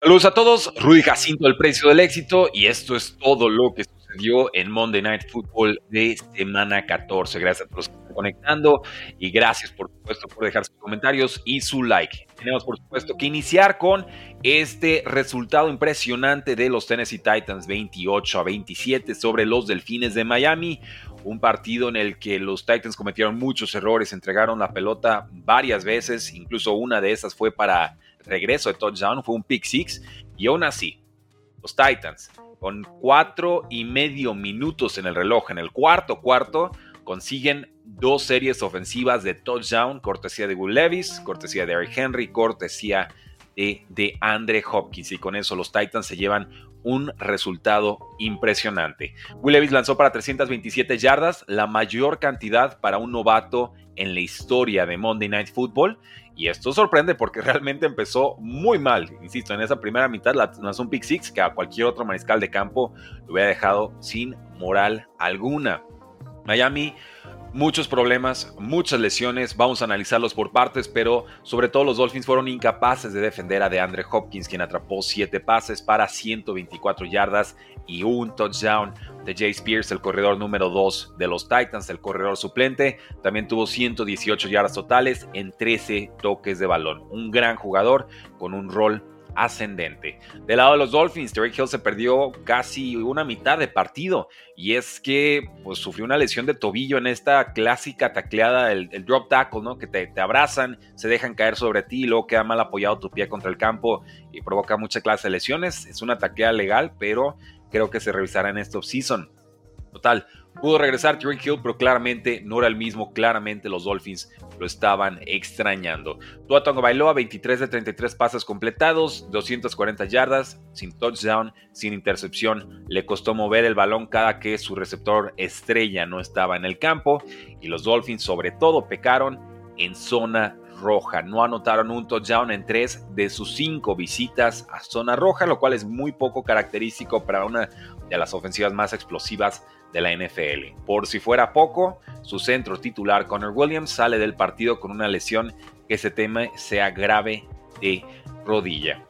Saludos a todos, Rudy Jacinto, el precio del éxito, y esto es todo lo que sucedió en Monday Night Football de semana 14. Gracias a todos los que están conectando y gracias por supuesto por dejar sus comentarios y su like. Tenemos por supuesto que iniciar con este resultado impresionante de los Tennessee Titans 28 a 27 sobre los Delfines de Miami. Un partido en el que los Titans cometieron muchos errores, entregaron la pelota varias veces, incluso una de esas fue para regreso de touchdown, fue un pick six, y aún así, los Titans, con cuatro y medio minutos en el reloj, en el cuarto cuarto, consiguen dos series ofensivas de touchdown, cortesía de Will Levis, cortesía de Eric Henry, cortesía de, de Andre Hopkins, y con eso los Titans se llevan un resultado impresionante. Will Levis lanzó para 327 yardas, la mayor cantidad para un novato en la historia de Monday Night Football. Y esto sorprende porque realmente empezó muy mal. Insisto, en esa primera mitad lanzó un pick six que a cualquier otro mariscal de campo lo hubiera dejado sin moral alguna. Miami muchos problemas, muchas lesiones, vamos a analizarlos por partes, pero sobre todo los Dolphins fueron incapaces de defender a DeAndre Hopkins, quien atrapó 7 pases para 124 yardas y un touchdown de Jay Spears, el corredor número 2 de los Titans, el corredor suplente, también tuvo 118 yardas totales en 13 toques de balón. Un gran jugador con un rol ascendente. Del lado de los Dolphins, Derek Hill se perdió casi una mitad de partido y es que pues, sufrió una lesión de tobillo en esta clásica tacleada, el, drop tackle, ¿no? que te, abrazan, se dejan caer sobre ti y luego queda mal apoyado tu pie contra el campo y provoca mucha clase de lesiones. Es una tacleada legal, pero creo que se revisará en esta offseason. Total, Pudo regresar Tyreek Hill, pero claramente no era el mismo. Claramente los Dolphins lo estaban extrañando. Tua bailó a 23 de 33 pases completados, 240 yardas, sin touchdown, sin intercepción. Le costó mover el balón cada que su receptor estrella no estaba en el campo. Y los Dolphins, sobre todo, pecaron en zona roja. No anotaron un touchdown en tres de sus cinco visitas a zona roja, lo cual es muy poco característico para una de las ofensivas más explosivas de la NFL. Por si fuera poco, su centro titular Connor Williams sale del partido con una lesión que se teme sea grave de rodilla.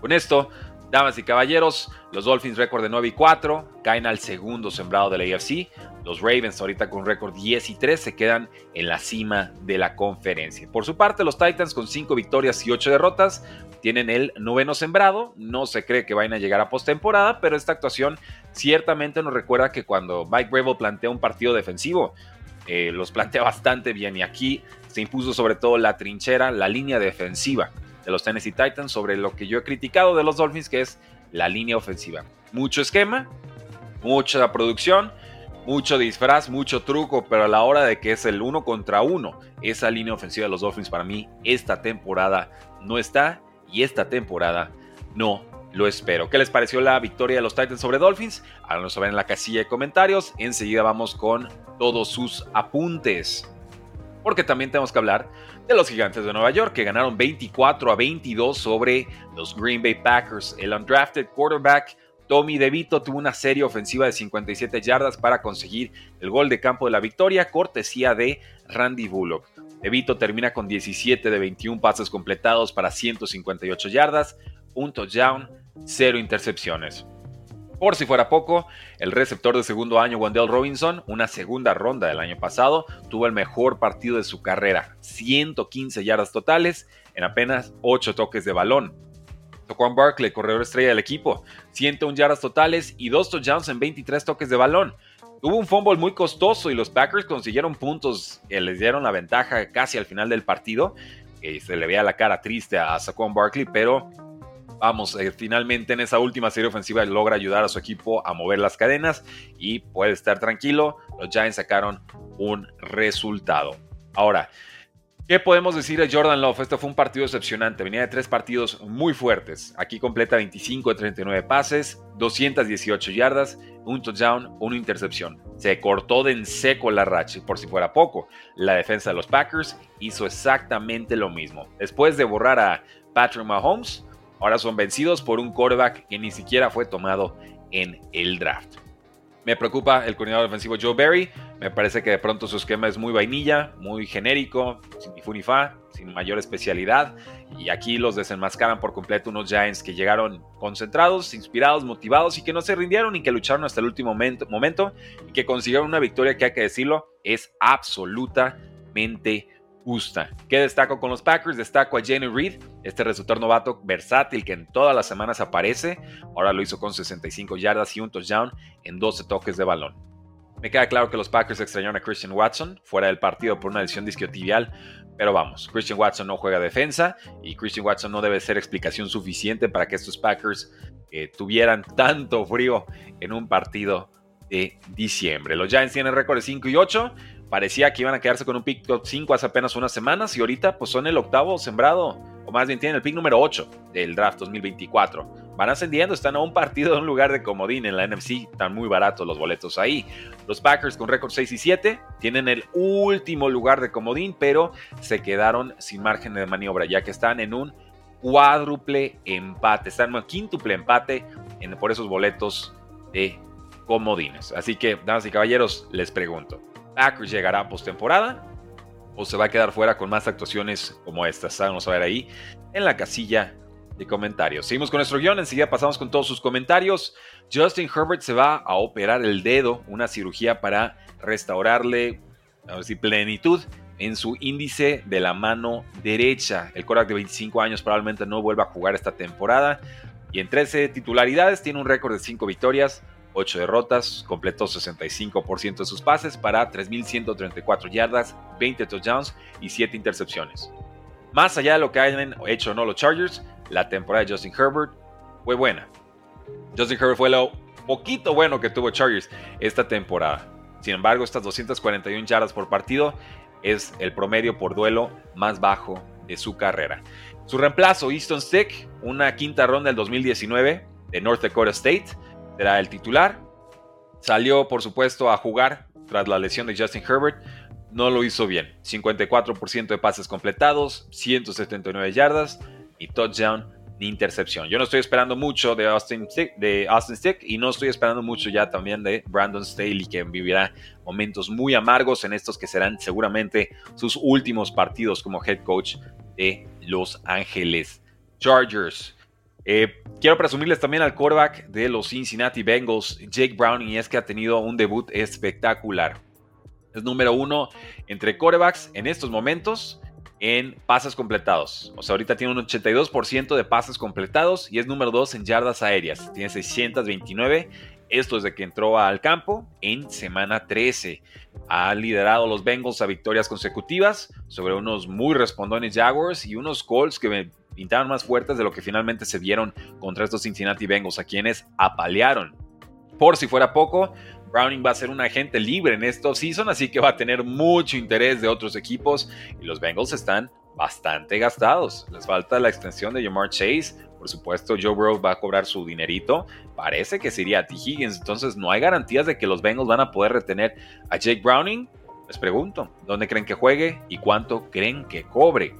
Con esto, damas y caballeros, los Dolphins récord de 9 y 4 caen al segundo sembrado de la AFC. Los Ravens ahorita con récord 10 y 3 se quedan en la cima de la conferencia. Por su parte, los Titans con 5 victorias y 8 derrotas tienen el noveno sembrado. No se cree que vayan a llegar a postemporada, pero esta actuación ciertamente nos recuerda que cuando Mike Gravel plantea un partido defensivo, eh, los plantea bastante bien y aquí se impuso sobre todo la trinchera, la línea defensiva de los Tennessee Titans sobre lo que yo he criticado de los Dolphins, que es la línea ofensiva. Mucho esquema, mucha producción, mucho disfraz, mucho truco, pero a la hora de que es el uno contra uno, esa línea ofensiva de los Dolphins para mí esta temporada no está y esta temporada no lo espero. ¿Qué les pareció la victoria de los Titans sobre Dolphins? Háganos saber en la casilla de comentarios. Enseguida vamos con todos sus apuntes. Porque también tenemos que hablar de los gigantes de Nueva York que ganaron 24 a 22 sobre los Green Bay Packers. El undrafted quarterback Tommy DeVito tuvo una serie ofensiva de 57 yardas para conseguir el gol de campo de la victoria, cortesía de Randy Bullock. DeVito termina con 17 de 21 pases completados para 158 yardas, un touchdown, cero intercepciones. Por si fuera poco, el receptor de segundo año Wendell Robinson, una segunda ronda del año pasado, tuvo el mejor partido de su carrera, 115 yardas totales en apenas 8 toques de balón. Juan Barkley, corredor estrella del equipo, 101 yardas totales y 2 touchdowns en 23 toques de balón. Tuvo un fumble muy costoso y los Packers consiguieron puntos que les dieron la ventaja casi al final del partido. se le veía la cara triste a Saquon Barkley, pero vamos, eh, finalmente en esa última serie ofensiva logra ayudar a su equipo a mover las cadenas y puede estar tranquilo. Los Giants sacaron un resultado. Ahora, ¿Qué podemos decir de Jordan Love? Este fue un partido decepcionante. Venía de tres partidos muy fuertes. Aquí completa 25 de 39 pases, 218 yardas, un touchdown, una intercepción. Se cortó de en seco la racha. Por si fuera poco, la defensa de los Packers hizo exactamente lo mismo. Después de borrar a Patrick Mahomes, ahora son vencidos por un quarterback que ni siquiera fue tomado en el draft. Me preocupa el coordinador defensivo Joe Barry. Me parece que de pronto su esquema es muy vainilla, muy genérico, sin ni funifa, sin mayor especialidad. Y aquí los desenmascaran por completo unos Giants que llegaron concentrados, inspirados, motivados y que no se rindieron y que lucharon hasta el último momento, momento y que consiguieron una victoria que hay que decirlo es absolutamente gusta. ¿Qué destaco con los Packers? Destaco a Jenny Reed, este resultado novato versátil que en todas las semanas aparece. Ahora lo hizo con 65 yardas y un touchdown en 12 toques de balón. Me queda claro que los Packers extrañaron a Christian Watson fuera del partido por una lesión disquiotibial, pero vamos, Christian Watson no juega defensa y Christian Watson no debe ser explicación suficiente para que estos Packers eh, tuvieran tanto frío en un partido de diciembre. Los Giants tienen récord de 5 y 8 parecía que iban a quedarse con un pick top 5 hace apenas unas semanas y ahorita pues son el octavo sembrado, o más bien tienen el pick número 8 del draft 2024. Van ascendiendo, están a un partido de un lugar de comodín en la NFC, están muy baratos los boletos ahí. Los Packers con récord 6 y 7 tienen el último lugar de comodín, pero se quedaron sin margen de maniobra, ya que están en un cuádruple empate, están en un quíntuple empate por esos boletos de comodines. Así que, damas y caballeros, les pregunto, Packers llegará postemporada o se va a quedar fuera con más actuaciones como estas. Vamos a ver ahí en la casilla de comentarios. Seguimos con nuestro guion, enseguida pasamos con todos sus comentarios. Justin Herbert se va a operar el dedo, una cirugía para restaurarle, a ver si plenitud en su índice de la mano derecha. El Korak de 25 años probablemente no vuelva a jugar esta temporada. Y en 13 titularidades tiene un récord de 5 victorias, 8 derrotas, completó 65% de sus pases para 3.134 yardas, 20 touchdowns y 7 intercepciones. Más allá de lo que hayan hecho o no los Chargers, la temporada de Justin Herbert fue buena. Justin Herbert fue lo poquito bueno que tuvo Chargers esta temporada. Sin embargo, estas 241 yardas por partido es el promedio por duelo más bajo de su carrera. Su reemplazo, Easton Stick, una quinta ronda del 2019 de North Dakota State, era el titular. Salió, por supuesto, a jugar tras la lesión de Justin Herbert. No lo hizo bien. 54% de pases completados, 179 yardas y touchdown ni intercepción. Yo no estoy esperando mucho de Austin, Stick, de Austin Stick y no estoy esperando mucho ya también de Brandon Staley, que vivirá momentos muy amargos en estos que serán seguramente sus últimos partidos como head coach de Los Ángeles Chargers. Eh, quiero presumirles también al quarterback de los Cincinnati Bengals, Jake Browning, y es que ha tenido un debut espectacular. Es número uno entre quarterbacks en estos momentos en pases completados. O sea, ahorita tiene un 82% de pases completados y es número dos en yardas aéreas. Tiene 629. Esto desde que entró al campo en semana 13. Ha liderado a los Bengals a victorias consecutivas sobre unos muy respondones Jaguars y unos Colts que pintaron más fuertes de lo que finalmente se vieron contra estos Cincinnati Bengals, a quienes apalearon. Por si fuera poco, Browning va a ser un agente libre en estos season, así que va a tener mucho interés de otros equipos y los Bengals están bastante gastados. Les falta la extensión de Jamar Chase. Por supuesto, Joe Burrow va a cobrar su dinerito. Parece que sería T. Higgins. Entonces, no hay garantías de que los Bengals van a poder retener a Jake Browning. Les pregunto, ¿dónde creen que juegue y cuánto creen que cobre?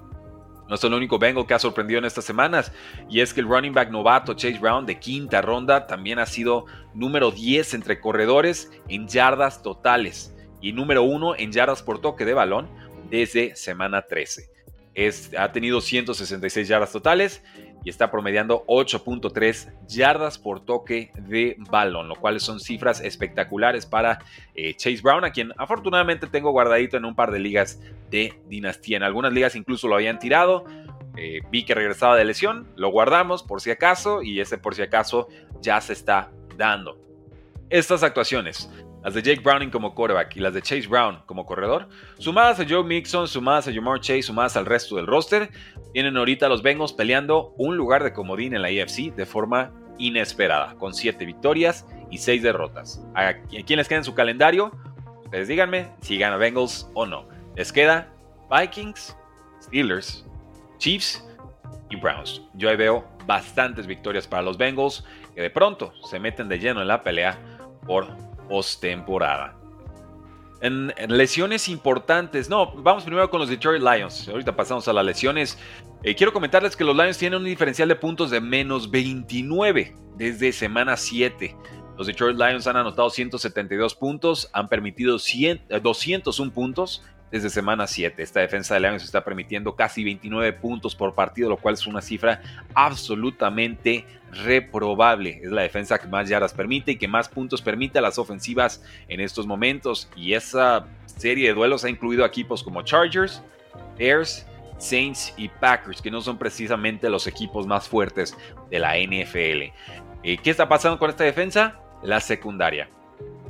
No es el único Bengal que ha sorprendido en estas semanas, y es que el running back novato Chase Brown de quinta ronda también ha sido número 10 entre corredores en yardas totales y número 1 en yardas por toque de balón desde semana 13. Es, ha tenido 166 yardas totales y está promediando 8.3 yardas por toque de balón, lo cual son cifras espectaculares para eh, Chase Brown, a quien afortunadamente tengo guardadito en un par de ligas de dinastía. En algunas ligas incluso lo habían tirado. Eh, vi que regresaba de lesión, lo guardamos por si acaso y ese por si acaso ya se está dando. Estas actuaciones las de Jake Browning como quarterback y las de Chase Brown como corredor, sumadas a Joe Mixon, sumadas a Jamar Chase, sumadas al resto del roster, tienen ahorita los Bengals peleando un lugar de comodín en la AFC de forma inesperada, con 7 victorias y 6 derrotas. ¿A quién les queda en su calendario? Ustedes díganme si gana Bengals o no. Les queda Vikings, Steelers, Chiefs y Browns. Yo ahí veo bastantes victorias para los Bengals que de pronto se meten de lleno en la pelea por postemporada. En, lesiones importantes, no, vamos primero con los Detroit Lions. Ahorita pasamos a las lesiones. Eh, quiero comentarles que los Lions tienen un diferencial de puntos de menos 29 desde semana 7. Los Detroit Lions han anotado 172 puntos, han permitido 100, 201 puntos desde semana 7. Esta defensa de Lions está permitiendo casi 29 puntos por partido, lo cual es una cifra absolutamente reprobable. Es la defensa que más yardas permite y que más puntos permite a las ofensivas en estos momentos. Y esa serie de duelos ha incluido equipos como Chargers, Bears, Saints y Packers, que no son precisamente los equipos más fuertes de la NFL. Eh, ¿Qué está pasando con esta defensa? La secundaria.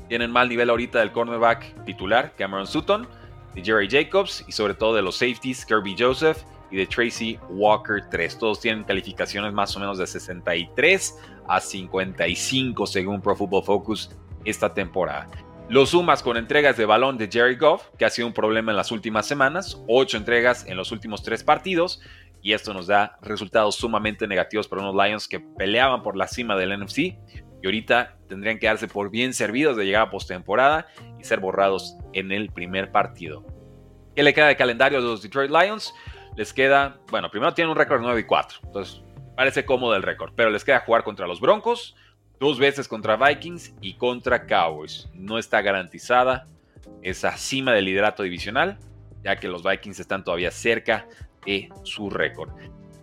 Tienen mal nivel ahorita del cornerback titular, Cameron Sutton de Jerry Jacobs y sobre todo de los safeties Kirby Joseph y de Tracy Walker 3. Todos tienen calificaciones más o menos de 63 a 55 según Pro Football Focus esta temporada. Los sumas con entregas de balón de Jerry Goff, que ha sido un problema en las últimas semanas, 8 entregas en los últimos 3 partidos, y esto nos da resultados sumamente negativos para unos Lions que peleaban por la cima del NFC y ahorita tendrían que darse por bien servidos de llegar a postemporada y ser borrados en el primer partido. ¿Qué le queda de calendario a los Detroit Lions? Les queda, bueno, primero tienen un récord 9 y 4, entonces parece cómodo el récord, pero les queda jugar contra los Broncos, dos veces contra Vikings y contra Cowboys. No está garantizada esa cima del liderato divisional, ya que los Vikings están todavía cerca de su récord.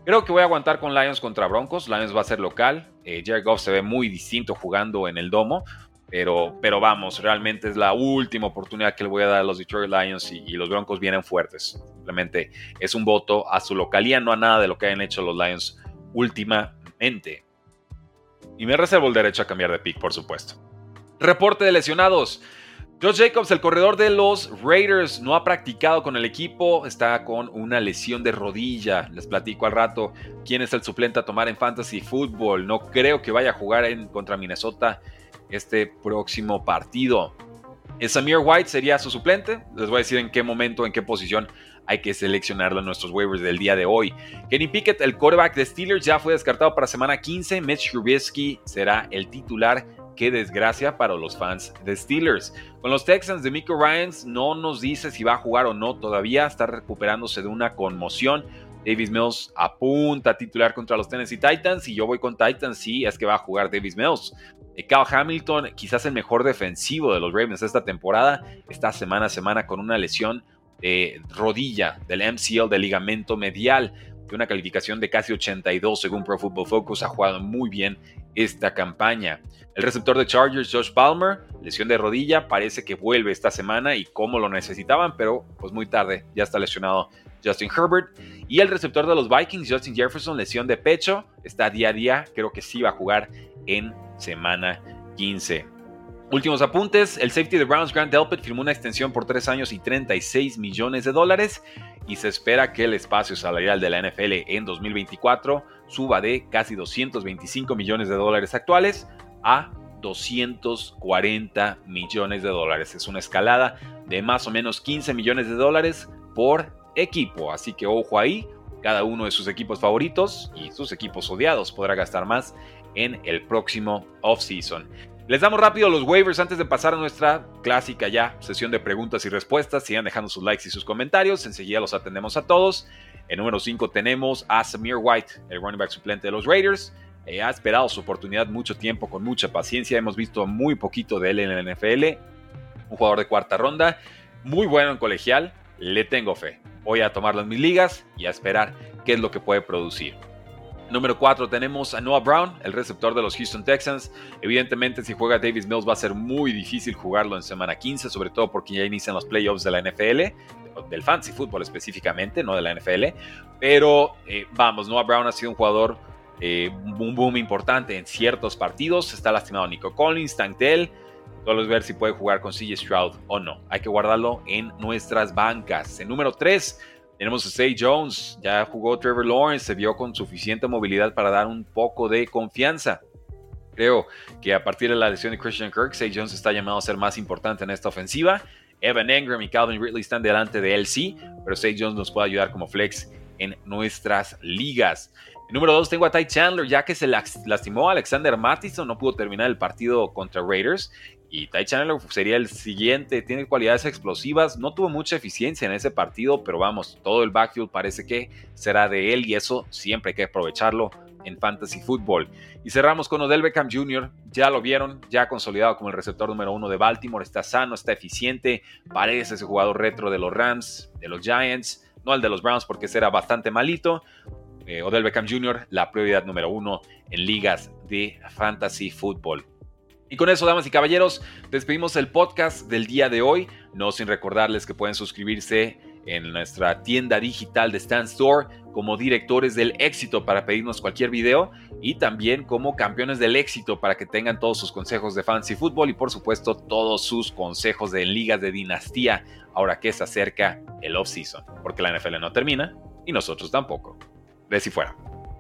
Creo que voy a aguantar con Lions contra Broncos. Lions va a ser local. Eh, Jared Goff se ve muy distinto jugando en el domo. Pero, pero vamos, realmente es la última oportunidad que le voy a dar a los Detroit Lions y, y, los Broncos vienen fuertes. Simplemente es un voto a su localía, no a nada de lo que hayan hecho los Lions últimamente. Y me reservo el derecho a cambiar de pick, por supuesto. Reporte de lesionados. Josh Jacobs, el corredor de los Raiders, no ha practicado con el equipo, está con una lesión de rodilla. Les platico al rato quién es el suplente a tomar en Fantasy Football. No creo que vaya a jugar en, contra Minnesota este próximo partido. Samir White sería su suplente. Les voy a decir en qué momento, en qué posición hay que seleccionarlo en nuestros waivers del día de hoy. Kenny Pickett, el quarterback de Steelers, ya fue descartado para semana 15. Mitch Trubisky será el titular qué desgracia para los fans de Steelers. Con los Texans de Miko Ryans no nos dice si va a jugar o no todavía, está recuperándose de una conmoción. Davis Mills apunta a titular contra los Tennessee Titans y yo voy con Titans, sí, es que va a jugar Davis Mills. Cal eh, Hamilton, quizás el mejor defensivo de los Ravens esta temporada, está semana a semana con una lesión de rodilla del MCL, del ligamento medial, de una calificación de casi 82 según Pro Football Focus, ha jugado muy bien esta campaña. El receptor de Chargers, Josh Palmer, lesión de rodilla, parece que vuelve esta semana y como lo necesitaban, pero pues muy tarde, ya está lesionado Justin Herbert. Y el receptor de los Vikings, Justin Jefferson, lesión de pecho, está día a día, creo que sí va a jugar en semana 15. Últimos apuntes, el safety de Browns, Grant Delpit, firmó una extensión por 3 años y 36 millones de dólares y se espera que el espacio salarial de la NFL en 2024 suba de casi 225 millones de dólares actuales a 240 millones de dólares. Es una escalada de más o menos 15 millones de dólares por equipo, así que ojo ahí, cada uno de sus equipos favoritos y sus equipos odiados podrá gastar más en el próximo offseason. Les damos rápido los waivers antes de pasar a nuestra clásica ya sesión de preguntas y respuestas. Sigan dejando sus likes y sus comentarios. Enseguida los atendemos a todos. En número 5 tenemos a Samir White, el running back suplente de los Raiders. Eh, ha esperado su oportunidad mucho tiempo, con mucha paciencia. Hemos visto muy poquito de él en la NFL. Un jugador de cuarta ronda, muy bueno en colegial. Le tengo fe. Voy a tomarlo en mis ligas y a esperar qué es lo que puede producir. Número 4 tenemos a Noah Brown, el receptor de los Houston Texans. Evidentemente, si juega Davis Mills va a ser muy difícil jugarlo en semana 15, sobre todo porque ya inician los playoffs de la NFL, del fantasy fútbol específicamente, no de la NFL. Pero eh, vamos, Noah Brown ha sido un jugador, eh, un boom importante en ciertos partidos. Está lastimado Nico Collins, Tantel. Solo es ver si puede jugar con CJ Stroud o no. Hay que guardarlo en nuestras bancas. En número 3 tenemos a Say Jones, ya jugó Trevor Lawrence, se vio con suficiente movilidad para dar un poco de confianza. Creo que a partir de la lesión de Christian Kirk, Say Jones está llamado a ser más importante en esta ofensiva. Evan Engram y Calvin Ridley están delante de él, sí, pero Zay Jones nos puede ayudar como flex en nuestras ligas. número 2 tengo a Ty Chandler, ya que se lastimó Alexander Mattison, no pudo terminar el partido contra Raiders. Y Ty Chandler sería el siguiente, tiene cualidades explosivas, no tuvo mucha eficiencia en ese partido, pero vamos, todo el backfield parece que será de él y eso siempre hay que aprovecharlo en Fantasy Football. Y cerramos con Odell Beckham Jr., ya lo vieron, ya consolidado como el receptor número uno de Baltimore, está sano, está eficiente, parece ese jugador retro de los Rams, de los Giants, no el de los Browns porque será bastante malito. Eh, Odell Beckham Jr., la prioridad número uno en ligas de Fantasy Football. Y con eso, damas y caballeros, despedimos el podcast del día de hoy. No sin recordarles que pueden suscribirse en nuestra tienda digital de Stand Store como directores del éxito para pedirnos cualquier video y también como campeones del éxito para que tengan todos sus consejos de fantasy fútbol y por supuesto todos sus consejos de ligas de dinastía ahora que se acerca el off-season, porque la NFL no termina y nosotros tampoco. De si fuera.